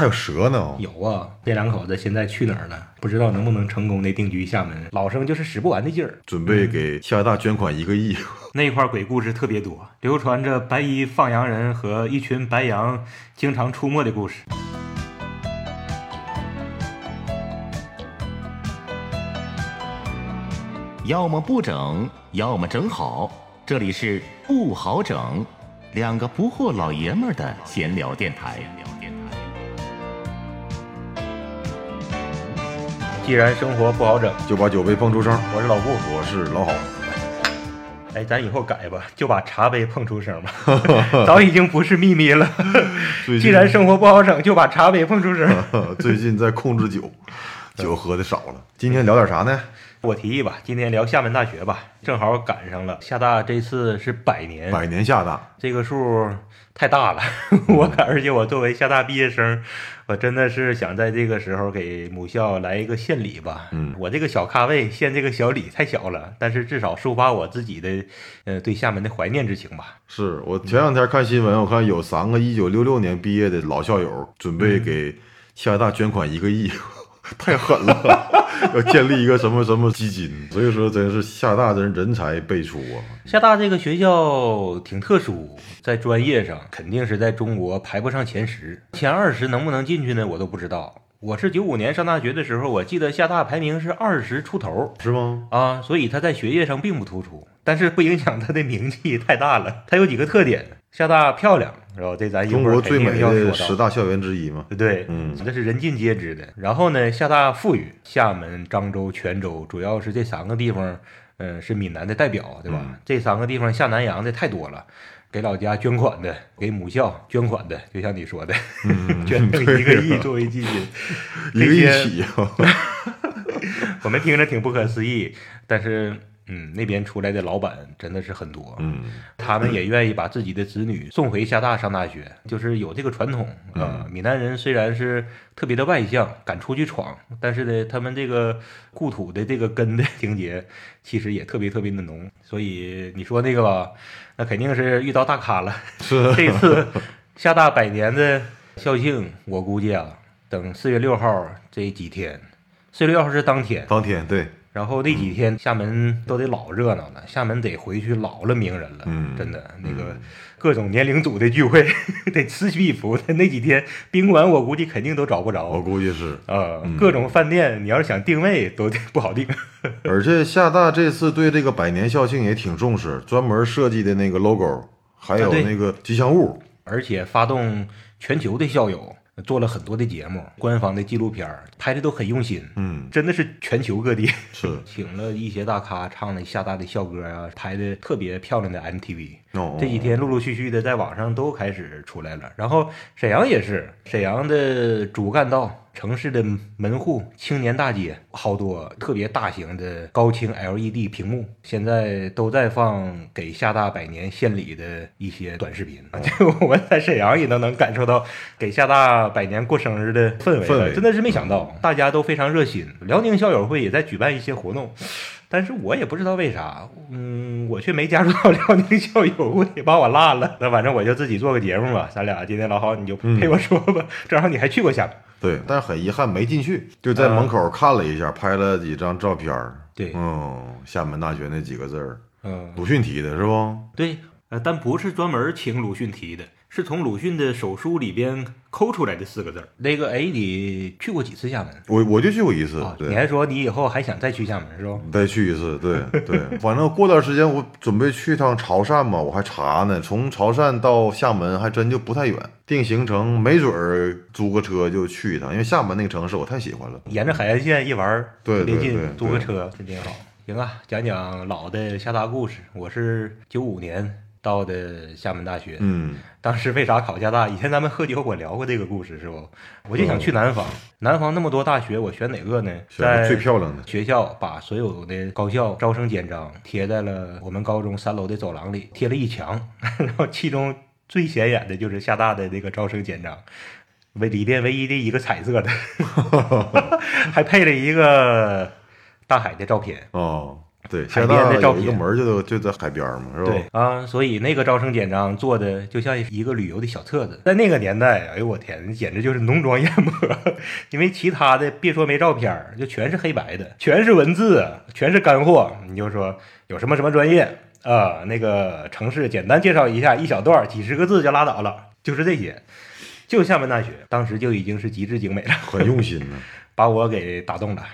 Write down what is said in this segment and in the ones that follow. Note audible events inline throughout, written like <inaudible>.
还有蛇呢。有啊，这两口子现在去哪儿了？不知道能不能成功的定居厦门。老生就是使不完的劲儿，准备给厦大捐款一个亿。<laughs> 那块儿鬼故事特别多，流传着白衣放羊人和一群白羊经常出没的故事。要么不整，要么整好。这里是不好整，两个不惑老爷们儿的闲聊电台。既然生活不好整，就把酒杯碰出声。我是老顾，我是老郝。哎，咱以后改吧，就把茶杯碰出声吧。<laughs> 早已经不是秘密了。<laughs> 既然生活不好整，就把茶杯碰出声。<laughs> 最近在控制酒，酒喝的少了。今天聊点啥呢？我提议吧，今天聊厦门大学吧，正好赶上了厦大这次是百年，百年厦大这个数太大了。<laughs> 我而且我作为厦大毕业生，我真的是想在这个时候给母校来一个献礼吧。嗯，我这个小咖位献这个小礼太小了，但是至少抒发我自己的呃对厦门的怀念之情吧。是我前两天看新闻，我看有三个一九六六年毕业的老校友准备给厦大捐款一个亿。<laughs> 太狠了，<laughs> 要建立一个什么什么基金，所以说真是厦大真人才辈出啊！厦大这个学校挺特殊，在专业上肯定是在中国排不上前十，前二十能不能进去呢？我都不知道。我是九五年上大学的时候，我记得厦大排名是二十出头，是吗？啊，所以他在学业上并不突出，但是不影响他的名气太大了。他有几个特点：厦大漂亮，是吧？这咱中国最美的十大校园之一嘛，对对？嗯，这是人尽皆知的。然后呢，厦大富裕，厦门、漳州、泉州，主要是这三个地方，嗯，是闽南的代表，对吧？这三个地方下南洋的太多了。给老家捐款的，给母校捐款的，就像你说的，<laughs> 捐赠一个亿作为基金，<laughs> 一个亿起 <laughs> 我们听着挺不可思议，但是。嗯，那边出来的老板真的是很多，嗯，他们也愿意把自己的子女送回厦大上大学，就是有这个传统啊。闽南人虽然是特别的外向，敢出去闯，但是呢，他们这个故土的这个根的情节其实也特别特别的浓。所以你说那个吧，那肯定是遇到大咖了。是 <laughs> 这次厦大百年的校庆，我估计啊，等四月六号这几天，四月六号是当天，当天对。然后那几天厦门都得老热闹了，厦门得回去老了名人了，真的那个各种年龄组的聚会 <laughs> 得此起彼伏的。那几天宾馆我估计肯定都找不着，我估计是啊，各种饭店你要是想定位都不好定。<laughs> 而且厦大这次对这个百年校庆也挺重视，专门设计的那个 logo，还有那个吉祥物，而且发动全球的校友。做了很多的节目，官方的纪录片拍的都很用心，嗯，真的是全球各地是 <laughs> 请了一些大咖唱了厦大的校歌啊，拍的特别漂亮的 MTV。哦，这几天陆陆续续的在网上都开始出来了。然后沈阳也是，沈阳的主干道、城市的门户、青年大街，好多特别大型的高清 LED 屏幕，现在都在放给厦大百年献礼的一些短视频。就我们在沈阳也都能感受到给厦大百年过生日的氛围，氛围真的是没想到，大家都非常热心。辽宁校友会也在举办一些活动。但是我也不知道为啥，嗯，我却没加入到辽宁校友会，<laughs> 把我落了。那反正我就自己做个节目吧，咱俩今天老好你就陪我说吧。<laughs> 正好你还去过厦门，对，但是很遗憾没进去，就在门口看了一下，拍了几张照片对，嗯，厦门大学那几个字儿，嗯，鲁迅提的是不？对，呃，但不是专门请鲁迅提的。是从鲁迅的手书里边抠出来的四个字儿。那个，哎，你去过几次厦门？我我就去过一次。你还说你以后还想再去厦门是吧？再去一次，对对。反正过段时间我准备去趟潮汕嘛，我还查呢。从潮汕到厦门还真就不太远，定行程没准儿租个车就去一趟，因为厦门那个城市我太喜欢了。沿着海岸线一玩，对对对，租个车真挺好。行啊，讲讲老的厦大故事。我是九五年。到的厦门大学，嗯，当时为啥考厦大？以前咱们喝酒我聊过这个故事，是不？我就想去南方，南方那么多大学，我选哪个呢？选最漂亮的学校，把所有的高校招生简章贴在了我们高中三楼的走廊里，贴了一墙。<laughs> 然后其中最显眼的就是厦大的那个招生简章，唯里边唯一的一个彩色的，<laughs> 还配了一个大海的照片。哦。对，海边的照一个门儿就就在海边儿嘛，是吧？对啊，所以那个招生简章做的就像一个旅游的小册子。在那个年代，哎呦我天，简直就是浓妆艳抹，<laughs> 因为其他的别说没照片儿，就全是黑白的，全是文字，全是干货。你就说有什么什么专业啊，那个城市简单介绍一下，一小段儿几十个字就拉倒了，就是这些。就厦门大学当时就已经是极致精美了，很用心呢。<laughs> 把我给打动了。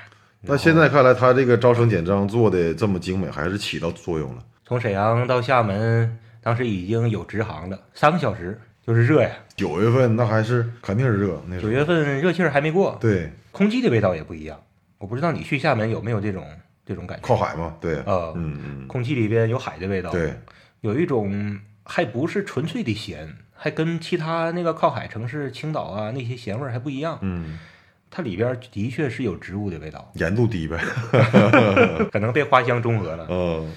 那现在看来，他这个招生简章做的这么精美，还是起到作用了。从沈阳到厦门，当时已经有直航了，三个小时，就是热呀。九月份那还是肯定是热，那九月份热气儿还没过，对空气的味道也不一样。我不知道你去厦门有没有这种这种感觉？靠海嘛，对，呃，嗯嗯，空气里边有海的味道，对，有一种还不是纯粹的咸，还跟其他那个靠海城市青岛啊那些咸味儿还不一样。嗯，它里边的确是有植物的味道，盐度低呗，<laughs> 可能被花香中和了。<laughs> 嗯，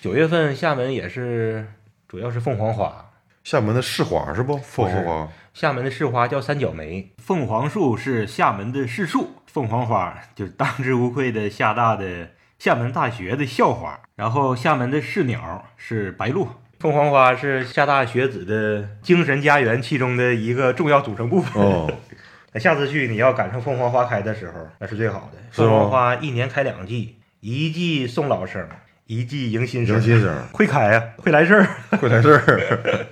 九月份厦门也是，主要是凤凰花。厦门的市花是不？凤凰花，厦门的市花叫三角梅，凤凰树是厦门的市树，凤凰花就是当之无愧的厦大的厦门大学的校花。然后厦门的市鸟是白鹭，凤凰花是厦大学子的精神家园其中的一个重要组成部分。哦，<laughs> 那下次去你要赶上凤凰花开的时候，那是最好的。凤凰花一年开两季，一季送老生，一季迎新生。迎新生会开呀、会来事儿。会来事儿，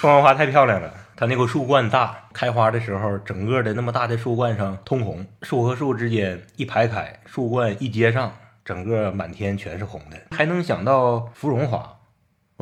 凤凰花太漂亮了，它那个树冠大，开花的时候，整个的那么大的树冠上通红，树和树之间一排开，树冠一接上，整个满天全是红的。还能想到芙蓉花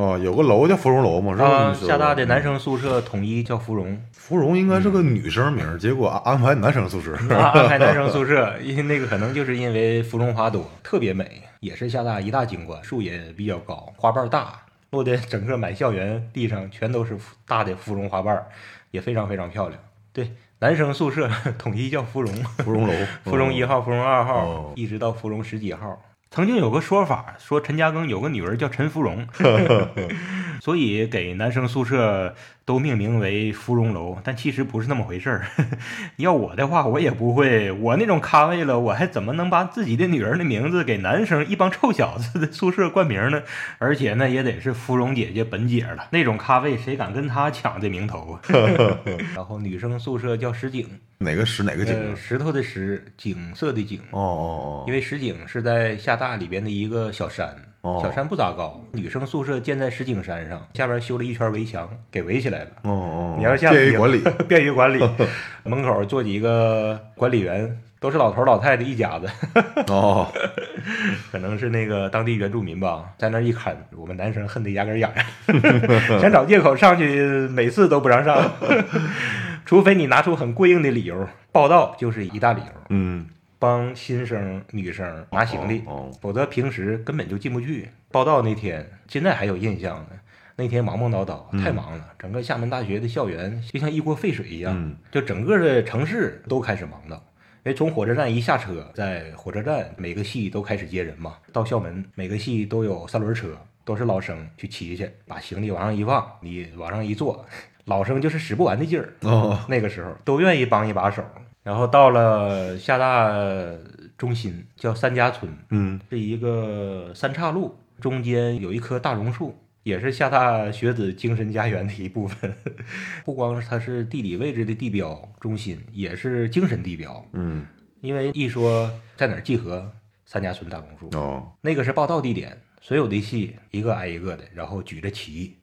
哦，有个楼叫芙蓉楼嘛，是吧？厦大的男生宿舍统一叫芙蓉，芙蓉应该是个女生名儿，结果安安排男生宿舍。啊，安排男生宿舍，因为那个可能就是因为芙蓉花朵，特别美，也是厦大一大景观，树也比较高，花瓣大，落的整个满校园地上全都是大的芙蓉花瓣，也非常非常漂亮。对，男生宿舍 <laughs> 统一叫芙蓉，<laughs> 芙蓉楼，芙蓉一号、芙蓉二号，哦一直到芙蓉十几号。曾经有个说法，说陈嘉庚有个女儿叫陈芙蓉，<laughs> <laughs> 所以给男生宿舍都命名为芙蓉楼，但其实不是那么回事儿。<laughs> 要我的话，我也不会，我那种咖位了，我还怎么能把自己的女儿的名字给男生一帮臭小子的宿舍冠名呢？而且呢，也得是芙蓉姐姐本姐了，那种咖位谁敢跟她抢这名头啊？<laughs> 然后女生宿舍叫石井，哪个石哪个景呃，啊？石头的石，景色的景。哦哦哦，因为石井是在厦大里边的一个小山，哦。小山不咋高，女生宿舍建在石景山上，下边修了一圈围墙，给围起来了，哦哦，你要下便于管理，<laughs> 便于管理。门口坐几个管理员，都是老头老太太一家子，哦，<laughs> 可能是那个当地原住民吧，在那儿一啃，我们男生恨得牙根痒痒，<laughs> 想找借口上去，每次都不让上，除非你拿出很过硬的理由，报道就是一大理由，嗯，帮新生女生拿行李。哦，否则平时根本就进不去。报道那天，现在还有印象呢。那天忙忙叨叨，太忙了，整个厦门大学的校园就像一锅沸水一样，嗯就整个的城市都开始忙叨。因为从火车站一下车，在火车站每个系都开始接人嘛，到校门每个系都有三轮车，都是老生去骑去，把行李往上一放，你往上一坐，老生就是使不完的劲儿。哦，那个时候都愿意帮一把手。然后到了厦大中心，叫三家村，嗯，是一个三岔路，中间有一棵大榕树，也是厦大学子精神家园的一部分。<laughs> 不光是它是地理位置的地标中心，也是精神地标。嗯，因为一说在哪儿集合，三家村大榕树，哦，那个是报道地点，所有的系一个挨一个的，然后举着旗，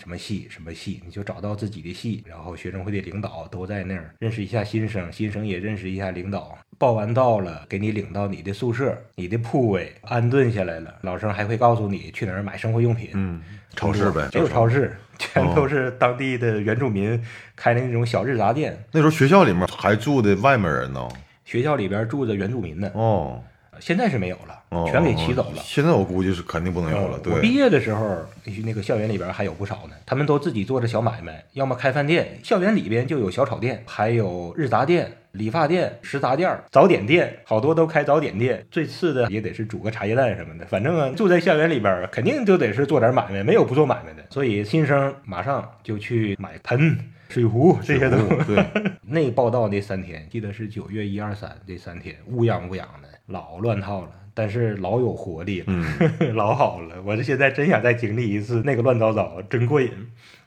什么系什么系，你就找到自己的系，然后学生会的领导都在那儿认识一下新生，新生也认识一下领导。报完到了，给你领到你的宿舍、你的铺位，安顿下来了。老生还会告诉你去哪儿买生活用品，嗯，超市呗，就是超市。市，全都是当地的原住民开的那种小日杂店。那时候学校里面还住的外面人呢。学校里边住着原住民呢，哦，现在是没有了，哦，全给骑走了。现在我估计是肯定不能有了。对我毕，业的时候，那个校园里边还有不少呢，他们都自己做着小买卖，要么开饭店，校园里边就有小炒店，还有日杂店、理发店、食杂店、早点店，好多都开早点店。最次的也得是煮个茶叶蛋什么的，反正啊，住在校园里边，肯定就得是做点买卖，没有不做买卖的。所以新生马上就去买盆、水壶这些都。对，<laughs> 那报道那三天，记得是九月一二三这三天，乌泱乌泱的，老乱套了。但是老有活力了，嗯，<laughs> 老好了。我这现在真想再经历一次那个乱糟糟，真过瘾。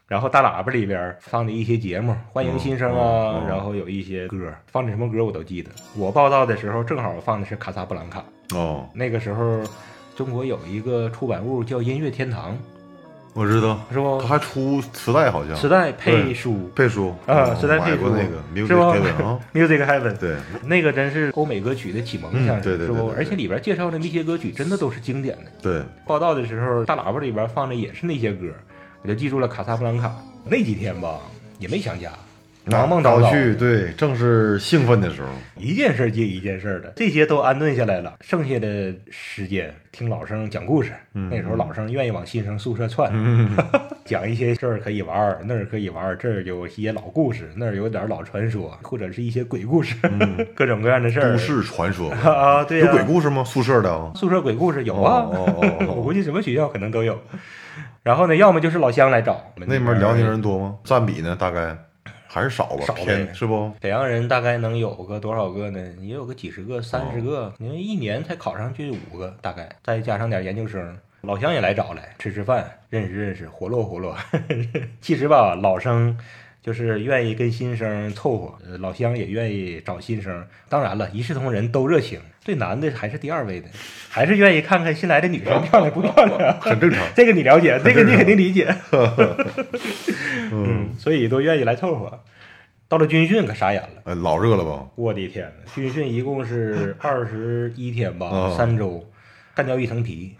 然后大喇叭里边放的一些节目，欢迎新生啊，然后有一些歌，放的什么歌我都记得。我报道的时候正好放的是《卡萨布兰卡》，哦，那个时候中国有一个出版物叫音乐天堂，我知道，是不他？还出磁带，好像。磁带配书。配书。啊哦时代配书。那个是不啊，<laughs> Music Heaven，对，那个真是欧美歌曲的启蒙，嗯像是是？不？而且里边介绍的那些歌曲真的都是经典的。对，报道的时候，大喇叭里边放的也是那些歌，我就记住了卡萨布兰卡。那几天吧，也没想家，忙忙叨叨，早去，对，正是兴奋的时候，一件事接一件事的，这些都安顿下来了，剩下的时间听老生讲故事。那时候老生愿意往新生宿舍窜，嗯，<laughs> 讲一些这儿可以玩，那儿可以玩，这儿有一些老故事，那儿有点老传说，或者是一些鬼故事，<laughs> 各种各样的事儿。都市传说，<laughs> 啊，对啊、有鬼故事吗？宿舍的啊，宿舍鬼故事有啊，哦哦哦哦我估计什么学校可能都有。然后呢，要么就是老乡来找，那边辽宁人多吗？占比呢？大概还是少吧，少呗偏是不？沈阳人大概能有个多少个呢？也有个几十个、三十个，因为一年才考上去五个，大概再加上点研究生，老乡也来找来吃吃饭，认识认识，活络活络。<laughs> 其实吧，老生就是愿意跟新生凑合，呃老乡也愿意找新生。当然了，一视同仁，都热情。对男的还是第二位的，还是愿意看看新来的女生漂亮不漂亮。很正常。这个你了解，这个你肯定理解。<laughs> 嗯，所以都愿意来凑合。到了军训可傻眼了。呃，老热了吧？我的天呐，军训一共是 <laughs> 二十一天吧，哦三周，干掉一层皮。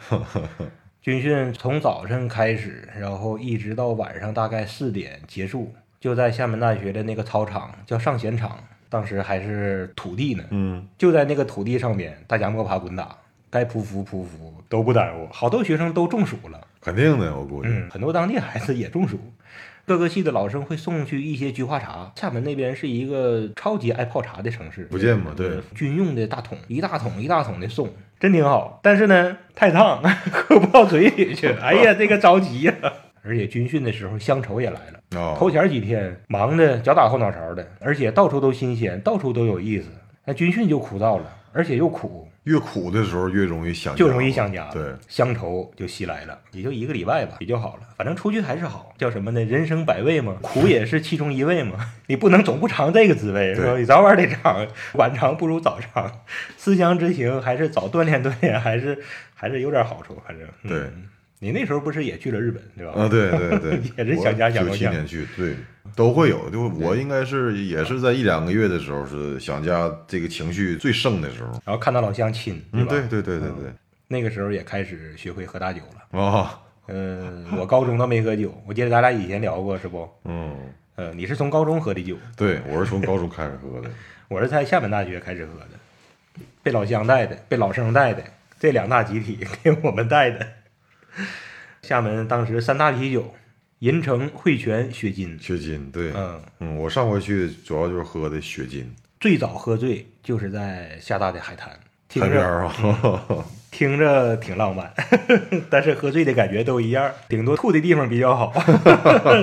<laughs> 军训从早晨开始，然后一直到晚上大概四点结束，就在厦门大学的那个操场叫上弦场，当时还是土地呢，嗯，就在那个土地上边，大家摸爬滚打，该匍匐匍匐都不耽误，好多学生都中暑了。肯定的，我估计。嗯，很多当地孩子也中暑。各个系的老生会送去一些菊花茶。厦门那边是一个超级爱泡茶的城市，福建嘛对呃军用的大桶，一大桶一大桶的送，真挺好。但是呢，太烫，<laughs> 喝不到嘴里去。哎呀，这个着急呀、而且军训的时候，乡愁也来了。啊，头前几天忙的脚打后脑勺的，而且到处都新鲜，到处都有意思。那军训就枯燥了，而且又苦，越苦的时候越容易想家，就容易想家，对，乡愁就袭来了，也就一个礼拜吧，也就好了。反正出去还是好，叫什么呢？人生百味嘛，苦也是其中一味嘛。<laughs> 你不能总不尝这个滋味，是吧？你早晚得尝，晚尝不如早尝。思乡之情还是早锻炼锻炼，还是还是有点好处。反正嗯对你那时候不是也去了日本，对吧？啊，对对对，<laughs> 也是想家想九够呛七年去，对，都会有。就我应该是也是在一两个月的时候是想家这个情绪最盛的时候。然后看到老乡亲，嗯，吧？对对对对对，那个时候也开始学会喝大酒了。啊，嗯，我高中都没喝酒，<laughs> 我记得咱俩以前聊过，是不？嗯，呃，你是从高中喝的酒，对我是从高中开始喝的。<laughs> 我是在厦门大学开始喝的，被老乡带的，被老生带的，这两大集体给我们带的。<laughs> 厦门当时三大啤酒：银城、汇泉、雪金。雪金，对，嗯，嗯，我上回去主要就是喝的雪金，最早喝醉就是在厦大的海滩，听着 <laughs> 听着挺浪漫，<laughs> 但是喝醉的感觉都一样，顶多吐的地方比较好，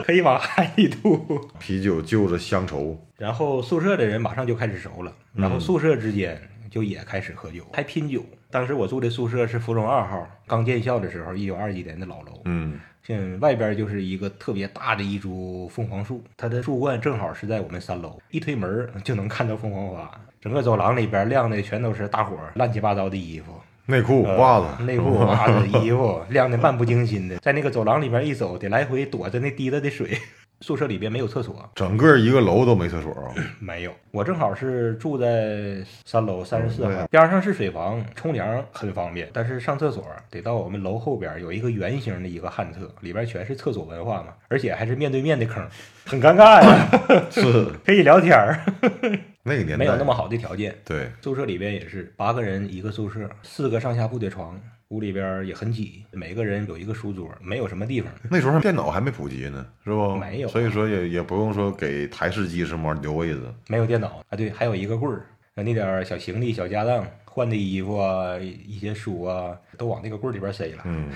可以往海里吐。啤酒就着乡愁，然后宿舍的人马上就开始熟了，然后宿舍之间就也开始喝酒，还拼酒。当时我住的宿舍是芙蓉二号，刚建校的时候，一九二几年的老楼，嗯，像外边就是一个特别大的一株凤凰树，它的树冠正好是在我们三楼，一推门就能看到凤凰花。整个走廊里边晾的全都是大伙儿乱七八糟的衣服，内裤、呃袜子、内裤、袜子、<laughs> 衣服晾的漫不经心的，在那个走廊里边一走，得来回躲着那滴答的水。宿舍里边没有厕所，整个一个楼都没厕所啊。<clears throat> 没有，我正好是住在三楼三十四号，边上是水房，冲凉很方便，但是上厕所得到我们楼后边有一个圆形的一个旱厕，里边全是厕所文化嘛，而且还是面对面的坑，很尴尬呀，<laughs> 是。可以聊天儿，<laughs> 那个年代没有那么好的条件。对，宿舍里边也是八个人一个宿舍，四个上下铺的床，屋里边也很挤，每个人有一个书桌，没有什么地方。那时候电脑还没普及呢，是不？没有所以说也也不用说给台式机什么留位子。没有电脑啊，对，还有一个柜儿，那点儿小行李、小家当、换的衣服啊、一些书啊，都往那个柜儿里边塞了，嗯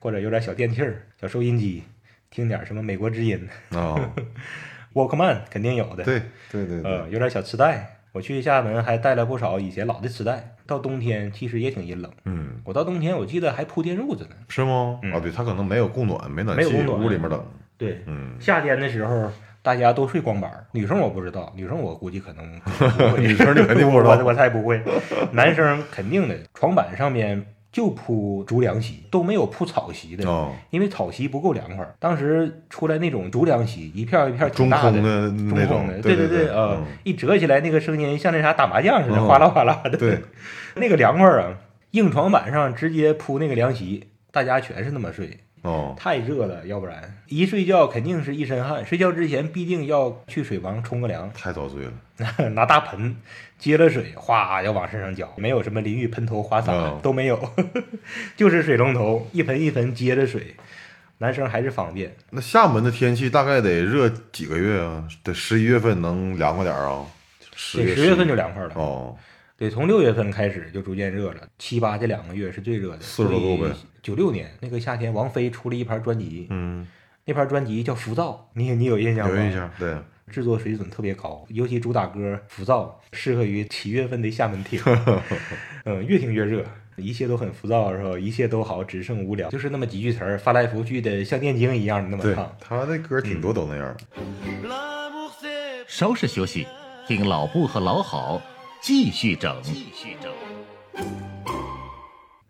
或者有点小电器儿、小收音机，听点什么美国之音、<laughs> 啊，Walkman 肯定有的，对对对对，呃，有点小磁带，我去厦门还带了不少以前老的磁带，到冬天其实也挺阴冷。嗯，我到冬天我记得还铺电褥子呢。是吗？嗯啊，对，它可能没有供暖，没暖气，没有供暖屋里面冷。对，嗯，夏天的时候大家都睡光板儿，女生我不知道，女生我估计可能 <laughs> 女生你肯定不知道我我才不会，男生肯定的，床板上面就铺竹凉席，都没有铺草席的。哦，因为草席不够凉快，当时出来那种竹凉席，一片一片挺大的，空的中那种空的，，对对对，呃嗯，一折起来那个声音像那啥打麻将似的，嗯哗啦哗啦的，对，<laughs> 那个凉快啊，硬床板上直接铺那个凉席，大家全是那么睡，哦，太热了，要不然一睡觉肯定是一身汗，睡觉之前必定要去水房冲个凉，太遭罪了。<laughs> 拿大盆接了水，哗要往身上浇，没有什么淋浴喷头、花洒、嗯都没有，<laughs> 就是水龙头一盆一盆接着水。男生还是方便，那厦门的天气大概得热几个月啊？得十一月份能凉快点啊？十月，十月份就凉快了。哦，对，从六月份开始就逐渐热了，七八这两个月是最热的。四十多度呗。九六年那个夏天，王菲出了一盘专辑，嗯，那盘专辑叫《浮躁》，你你有印象吗？有印。象，对，制作水准特别高，尤其主打歌《浮躁》适合于七月份的厦门听，<laughs> 嗯，越听越热，一切都很浮躁，是吧？一切都好，只剩无聊，就是那么几句词儿，翻来覆去的像念经一样的那么唱。他的歌挺多都那样。稍事休息，听老布和老好继续整。继续整。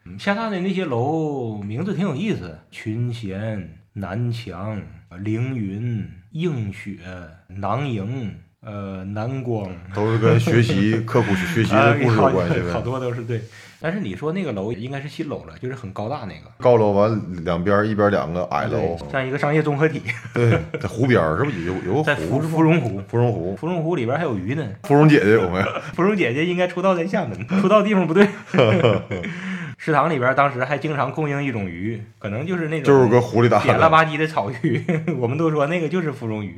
嗯厦大的那些楼名字挺有意思，群贤、南墙、凌云、映雪、囊萤、呃南光，都是跟学习、刻苦学习的故事有关系啊好呗。<laughs> 多都是对。但是你说那个楼应该是新楼了，就是很高大那个。高楼完两边一边两个矮楼，像一个商业综合体，对，在湖边是不是有有个在芙湖？芙蓉湖，芙蓉湖，芙蓉湖里边还有鱼呢。芙蓉姐姐有没有？<laughs> 芙蓉姐姐应该出道在厦门，出道地方不对。<laughs> 食堂里边当时还经常供应一种鱼，可能就是那种就是个湖里打的。扁了吧唧的草鱼，<laughs> 我们都说那个就是芙蓉鱼，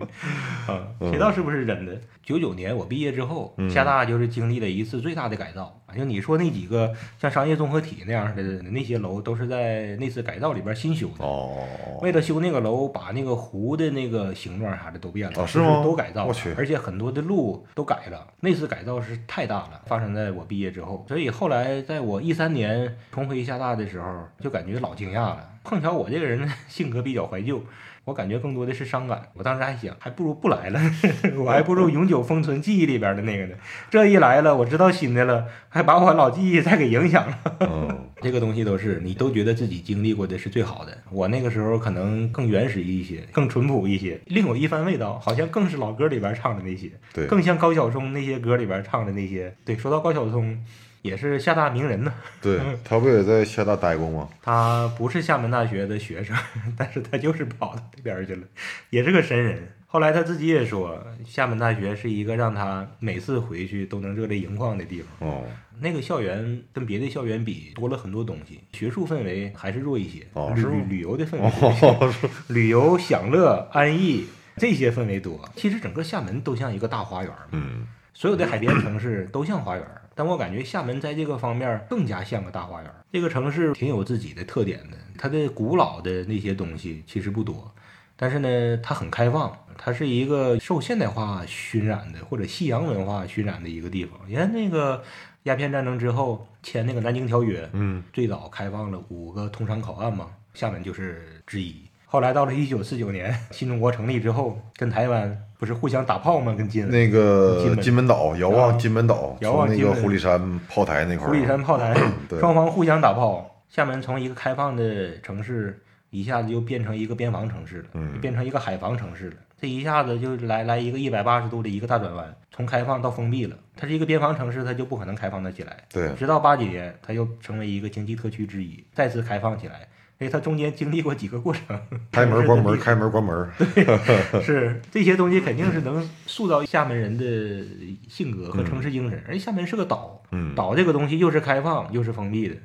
啊，谁知道是不是真的？九九年我毕业之后，嗯厦大就是经历了一次最大的改造。就你说那几个像商业综合体那样的那些楼，都是在那次改造里边新修的。哦，为了修那个楼，把那个湖的那个形状啥的都变了，哦是哦吗都改造了我而且很多的路都改了。那次改造是太大了，发生在我毕业之后，所以后来在我一三年重回厦大的时候，就感觉老惊讶了。碰巧我这个人 <laughs> 性格比较怀旧，我感觉更多的是伤感。我当时还想，还不如不来了，<laughs> 我还不如永久封存记忆里边的那个呢。这一来了，我知道新的了，还把我老记忆再给影响了。嗯，<laughs> 这个东西都是你都觉得自己经历过的是最好的。我那个时候可能更原始一些，更淳朴一些，另有一番味道，好像更是老歌里边唱的那些，对，更像高晓松那些歌里边唱的那些。对，说到高晓松，也是厦大名人呢。对 <laughs> 他不也在厦大待过吗？他不是厦门大学的学生，<laughs> 但是他就是跑到那边去了，也是个神人。后来他自己也说，厦门大学是一个让他每次回去都能热泪盈眶的地方。哦，那个校园跟别的校园比多了很多东西，学术氛围还是弱一些，旅哦旅旅游的氛围哦，旅游享乐安逸这些氛围多。其实整个厦门都像一个大花园，嗯，所有的海边城市都像花园，但我感觉厦门在这个方面更加像个大花园。这个城市挺有自己的特点的，它的古老的那些东西其实不多，但是呢，它很开放，它是一个受现代化熏染的或者西洋文化熏染的一个地方。你看那个鸦片战争之后签那个南京条约，嗯，最早开放了五个通商口岸嘛，厦门就是之一。后来到了一九四九年，新中国成立之后，跟台湾不是互相打炮吗？跟金门那个金门岛，遥望金门岛，遥望那个狐狸山炮台那块儿，狐狸山炮台，双方互相打炮。厦门从一个开放的城市，一下子就变成一个边防城市了，嗯变成一个海防城市了。这一下子就来来一个一百八十度的一个大转弯，从开放到封闭了。它是一个边防城市，它就不可能开放得起来。对，直到八几年，它又成为一个经济特区之一，再次开放起来。所以它中间经历过几个过程，开门关门，是开门关门，对是这些东西肯定是能塑造厦门人的性格和城市精神。而且厦门是个岛，嗯，岛这个东西又是开放又是封闭的，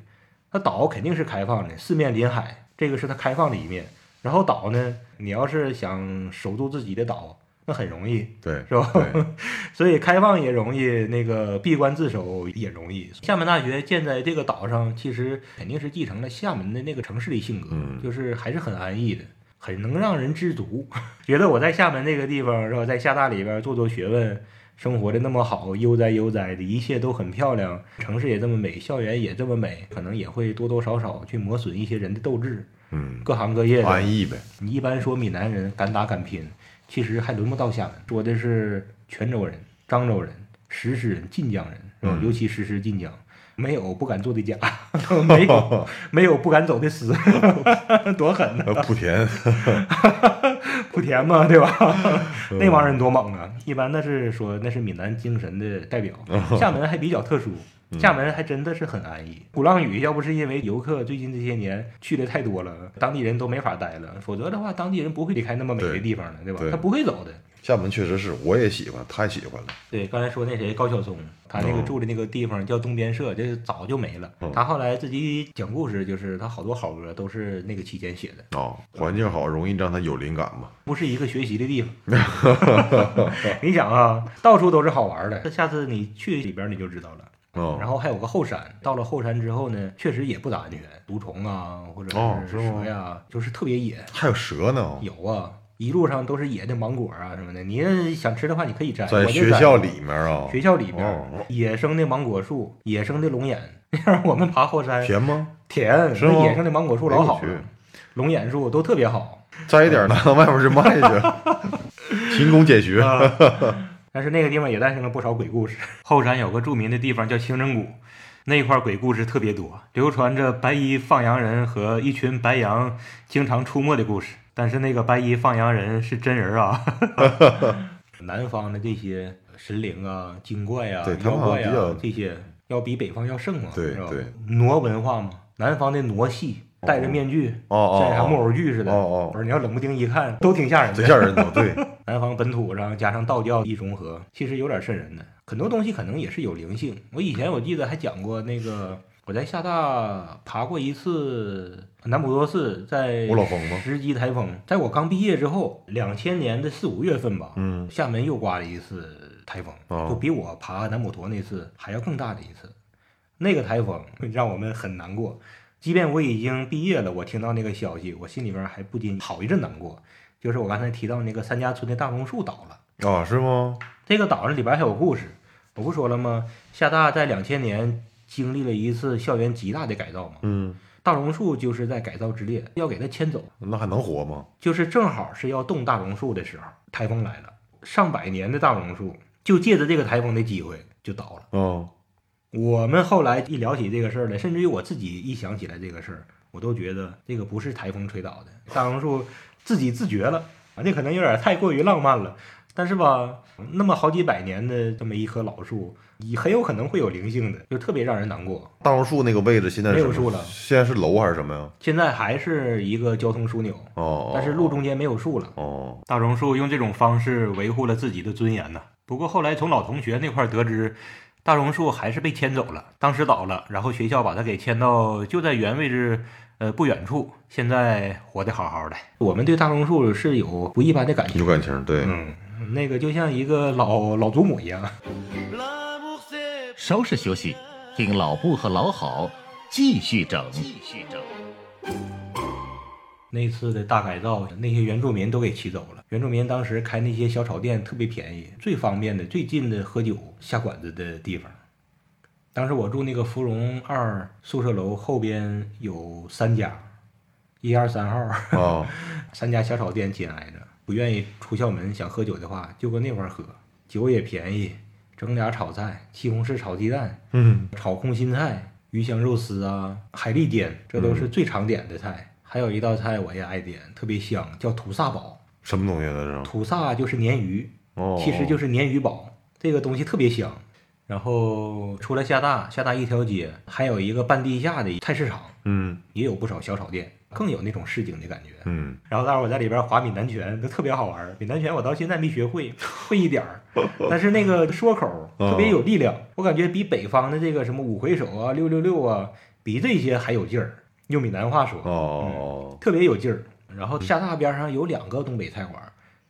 它岛肯定是开放的，四面临海，这个是它开放的一面。然后岛呢，你要是想守住自己的岛，那很容易，对，是吧？<laughs> 所以开放也容易，那个闭关自守也容易。厦门大学建在这个岛上，其实肯定是继承了厦门的那个城市的性格，嗯就是还是很安逸的，很能让人知足。<laughs> 觉得我在厦门这个地方，是吧？在厦大里边做做学问，生活的那么好，悠哉悠哉的，一切都很漂亮，城市也这么美，校园也这么美，可能也会多多少少去磨损一些人的斗志。嗯，各行各业的，安逸呗。你一般说闽南人敢打敢拼，其实还轮不到厦门，说的是泉州人、漳州人、石狮人、晋江人，是吧？嗯尤其石狮、晋江，没有不敢做的假，<laughs> 没有 <laughs> 没有不敢走的死，<laughs> 多狠呐！呃莆田，莆田嘛，对吧？嗯那帮人多猛啊！一般那是说那是闽南精神的代表。厦门还比较特殊，嗯厦门还真的是很安逸。鼓浪屿要不是因为游客最近这些年去的太多了，当地人都没法待了，否则的话，当地人不会离开那么美的地方的，对吧？他不会走的。厦门确实是，我也喜欢，太喜欢了。对，刚才说那谁高晓松，他那个哦住的那个地方叫东边社，这早就没了。哦他后来自己讲故事，就是他好多好歌都是那个期间写的。哦，环境好，容易让他有灵感嘛。不是一个学习的地方。<laughs> 你想啊，到处都是好玩的。这下次你去里边你就知道了。哦，然后还有个后山，到了后山之后呢，确实也不咋安全，毒虫啊，或者是蛇呀、就是特别野。还有蛇呢。有啊，一路上都是野的芒果啊什么的，你要想吃的话，你可以摘。在学校里面啊，学校里边、哦野生的芒果树，野生的龙眼。<laughs> 让我们爬后山，甜吗？甜，是吗那野生的芒果树老好了，龙眼树都特别好。摘一点拿到 <laughs> 外面去卖去，<laughs> 勤工俭学。啊但是那个地方也诞生了不少鬼故事。后山有个著名的地方叫清真谷，那块鬼故事特别多，流传着白衣放羊人和一群白羊经常出没的故事。但是那个白衣放羊人是真人啊！<laughs> 南方的这些神灵啊、精怪啊妖怪啊，这些要比北方要盛嘛，是吧对对傩文化嘛，南方的傩戏，戴着面具，像啥木哦，偶剧似的。哦哦不是，你要冷不丁一看，都挺吓人的。贼吓人的，对，<laughs> 南方本土上加上道教一融合，其实有点瘆人的。很多东西可能也是有灵性。我以前我记得还讲过那个，我在厦大爬过一次南普陀寺，在十级台风，在我刚毕业之后，两千年的四五月份吧，嗯，厦门又刮了一次台风，哦就比我爬南普陀那次还要更大的一次。那个台风让我们很难过，即便我已经毕业了，我听到那个消息，我心里边还不禁好一阵难过。就是我刚才提到那个三家村的大榕树倒了，啊，是吗？这个岛上里边还有故事，我不说了吗？厦大在两千年经历了一次校园极大的改造嘛，嗯，大榕树就是在改造之列，要给它迁走，那还能活吗？就是正好是要动大榕树的时候，台风来了，上百年的大榕树就借着这个台风的机会就倒了。哦，我们后来一聊起这个事儿来，甚至于我自己一想起来这个事儿，我都觉得这个不是台风吹倒的，大榕树自己自觉了啊，这可能有点太过于浪漫了。但是吧，那么好几百年的这么一棵老树，也很有可能会有灵性的，就特别让人难过。大榕树那个位置现在是没有树了现在是楼还是什么呀？现在还是一个交通枢纽，哦，但是路中间没有树了。哦，大榕树用这种方式维护了自己的尊严呢。不过后来从老同学那块儿得知，大榕树还是被迁走了，当时倒了，然后学校把它给迁到就在原位置，呃不远处，现在活得好好的。我们对大榕树是有不一般的感情，有感情，对，嗯，那个就像一个老老祖母一样。稍事休息，听老布和老好继续整。继续整。那次的大改造，那些原住民都给骑走了。原住民当时开那些小炒店特别便宜，最方便的、最近的喝酒下馆子的地方。当时我住那个芙蓉二宿舍楼后边有三家，一二三号，哦，<laughs> 三家小炒店紧挨着。不愿意出校门想喝酒的话，就搁那块儿喝，酒也便宜，整俩炒菜，西红柿炒鸡蛋，嗯，炒空心菜、鱼香肉丝啊、海蛎煎，这都是最常点的菜。还有一道菜我也爱点，特别香，叫土萨煲。什么东西来着？土萨就是鲶鱼，哦，其实就是鲶鱼煲，这个东西特别香。然后除了厦大，厦大一条街还有一个半地下的菜市场，嗯也有不少小炒店，更有那种市井的感觉。嗯，然后待会儿我在里边划闽南拳，都特别好玩儿。闽南拳我到现在没学会，会一点儿，<laughs> 但是那个说口哦特别有力量，我感觉比北方的这个什么五回手啊、六六六啊，比这些还有劲儿。用闽南话说，哦，特别有劲儿。然后厦大边上有两个东北菜馆，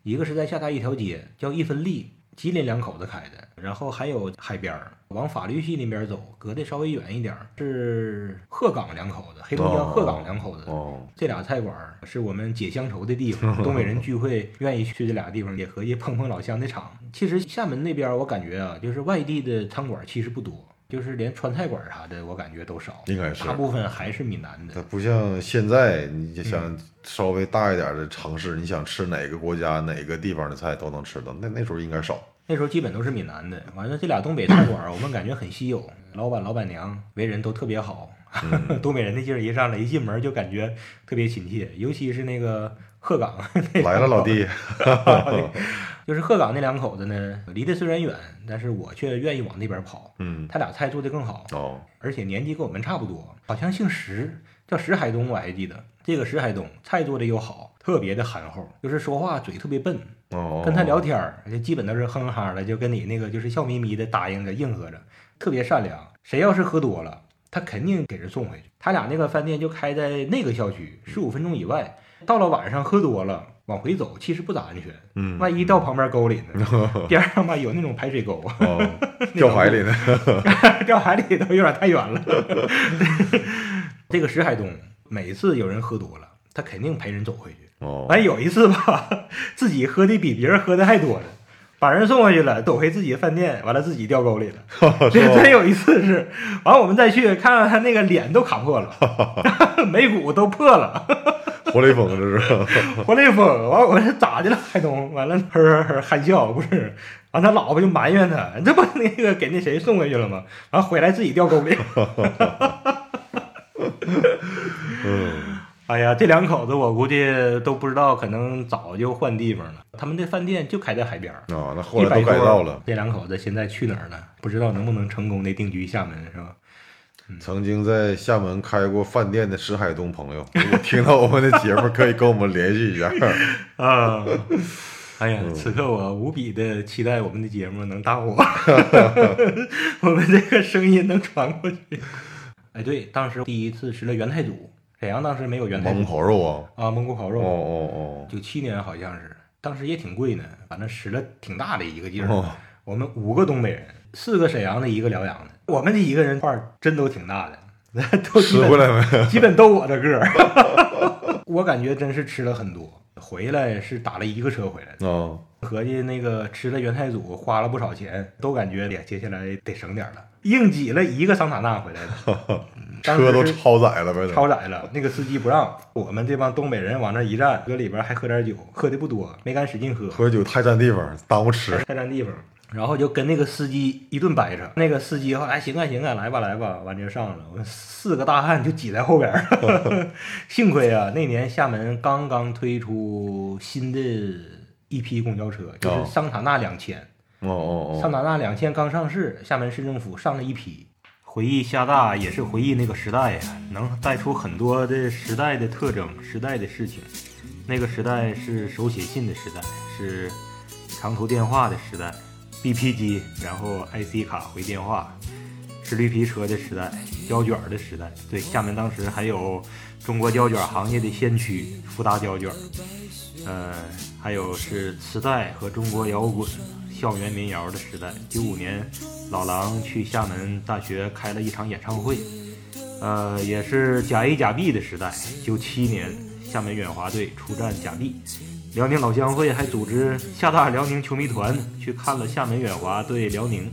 一个是在厦大一条街叫一分利，吉林两口子开的，然后还有海边儿，往法律系那边走，隔得稍微远一点儿是鹤岗两口子，黑龙江鹤岗两口子。哦，这俩菜馆是我们解乡愁的地方，<laughs> 东北人聚会愿意去这俩地方，也合计碰碰老乡的场。其实厦门那边我感觉啊，就是外地的餐馆其实不多，就是连川菜馆啥的，我感觉都少，应该是大部分还是闽南的。它不像现在，你想稍微大一点的城市，你想吃哪个国家哪个地方的菜都能吃到，那那时候应该少。那时候基本都是闽南的，完了这俩东北菜馆，我们感觉很稀有，老板老板娘为人都特别好，<laughs> 东北人的劲儿一上来，一进门就感觉特别亲切，尤其是那个鹤岗 <laughs> 来了，老弟，<laughs> 就是鹤岗那两口子呢，离得虽然远，但是我却愿意往那边跑。嗯，他俩菜做得更好，哦，而且年纪跟我们差不多，好像姓石，叫石海东，我还记得。这个石海东菜做的又好，特别的憨厚，就是说话嘴特别笨，哦，跟他聊天儿就基本都是哼哈的，就跟你那个就是笑眯眯的答应着应和着，特别善良。谁要是喝多了，他肯定给人送回去。他俩那个饭店就开在那个校区十五分钟以外，到了晚上喝多了往回走，其实不咋安全，嗯，万一掉旁边沟里呢？<laughs> 边上吧有那种排水沟，哦，<laughs> 掉海里呢，<laughs> 掉海里都有点太远了。这个石海东每次有人喝多了，他肯定陪人走回去。哦，完有一次吧，自己喝的比别人喝的还多了，把人送回去了，走回自己的饭店，完了自己掉沟里了。这真有一次是，完我们再去看看他那个脸都卡破了，眉骨都破了，活雷锋这是，<laughs> 活雷锋。完我说咋的了，海东？完了呵呵呵憨笑，不是。完他老婆就埋怨他，这不那个给那谁送回去了吗？完回来自己掉沟里。嗯，<laughs> 哎呀，这两口子我估计都不知道，可能早就换地方了。他们这饭店就开在海边儿，啊，那后来都改造了。这两口子现在去哪儿了？不知道能不能成功的定居厦门，是吧？曾经在厦门开过饭店的石海东朋友，<laughs> 如果听到我们的节目，可以跟我们联系一下。<laughs> 啊，哎呀，此刻我无比的期待我们的节目能大火，<laughs> 我们这个声音能传过去。哎，对，当时第一次吃了元太祖，沈阳当时没有元太祖。蒙古烤肉啊，啊，蒙古烤肉。哦哦，哦。九七年好像是，当时也挺贵呢，反正吃了挺大的一个劲儿。哦，我们五个东北人，四个沈阳的，一个辽阳的，我们这一个人块儿真都挺大的，<laughs> 都吃回来没？基本都我这个儿。<laughs> 我感觉真是吃了很多，回来是打了一个车回来的。哦，合计那个吃了元太祖花了不少钱，都感觉呀接下来得省点了，硬挤了一个桑塔纳回来的，<laughs> 车都超载了呗，超载了，那个司机不让，我们这帮东北人往那一站，搁里边还喝点酒，喝的不多，没敢使劲喝，喝酒太占地方，耽误吃。太占地方。然后就跟那个司机一顿掰扯，那个司机后来行啊行啊，来吧来吧，完就上了。我们四个大汉就挤在后边儿，<laughs> 幸亏啊，那年厦门刚刚推出新的一批公交车，就是哦桑塔纳两千。哦哦哦，桑塔纳两千刚上市，厦门市政府上了一批。回忆厦大也是回忆那个时代呀，能带出很多的时代的特征、时代的事情。那个时代是手写信的时代，是长途电话的时代，BP 机，然后 IC 卡回电话，是绿皮车的时代，胶卷的时代。对，厦门当时还有中国胶卷行业的先驱福达胶卷，呃，还有是磁带和中国摇滚、校园民谣的时代。九五年，老狼去厦门大学开了一场演唱会，呃，也是甲 A 甲 B 的时代。九七年，厦门远华队出战甲 B，辽宁老乡会还组织厦大辽宁球迷团去看了厦门远华对辽宁。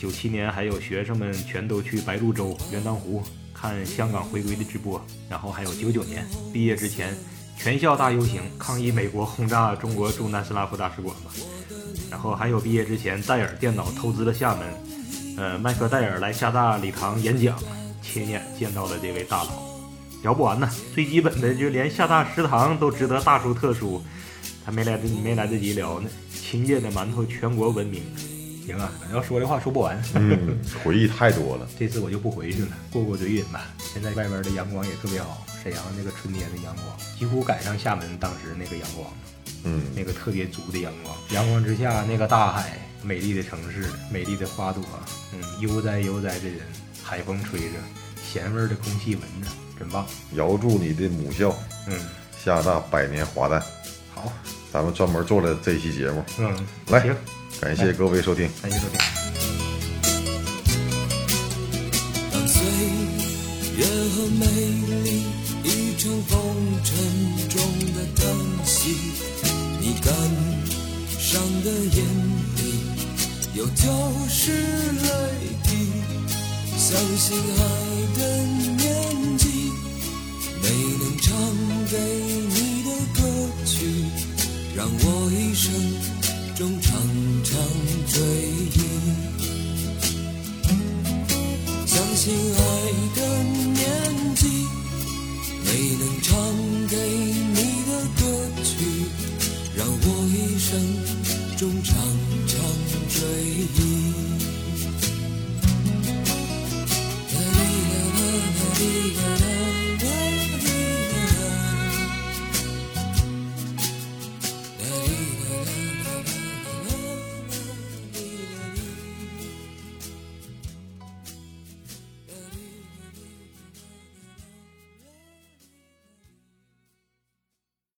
九七年还有学生们全都去白鹭洲、元当湖看香港回归的直播，然后还有九九年毕业之前全校大游行抗议美国轰炸中国驻南斯拉夫大使馆嘛，然后还有毕业之前戴尔电脑投资了厦门，呃，麦克戴尔来厦大礼堂演讲，亲眼见到了这位大佬，聊不完呢。最基本的就连厦大食堂都值得大书特书，还没来得没来得及聊呢。秦界的馒头全国闻名。行啊，要说的话说不完。嗯，<laughs> 回忆太多了。这次我就不回去了，过过嘴瘾吧。现在外边的阳光也特别好，沈阳那个春天的阳光几乎赶上厦门当时那个阳光，嗯，那个特别足的阳光。阳光之下，那个大海，美丽的城市，美丽的花朵，嗯，悠哉悠哉的人，海风吹着，咸味儿的空气闻着，真棒。遥祝你的母校嗯，厦大百年华诞。好，咱们专门做了这期节目，嗯，来行，感谢各位收听。感谢收听。当岁月和美丽已成风尘中的叹息，你感伤的眼里有旧时泪滴。相信爱的唱给你的歌曲，让我一生中常常追忆。相信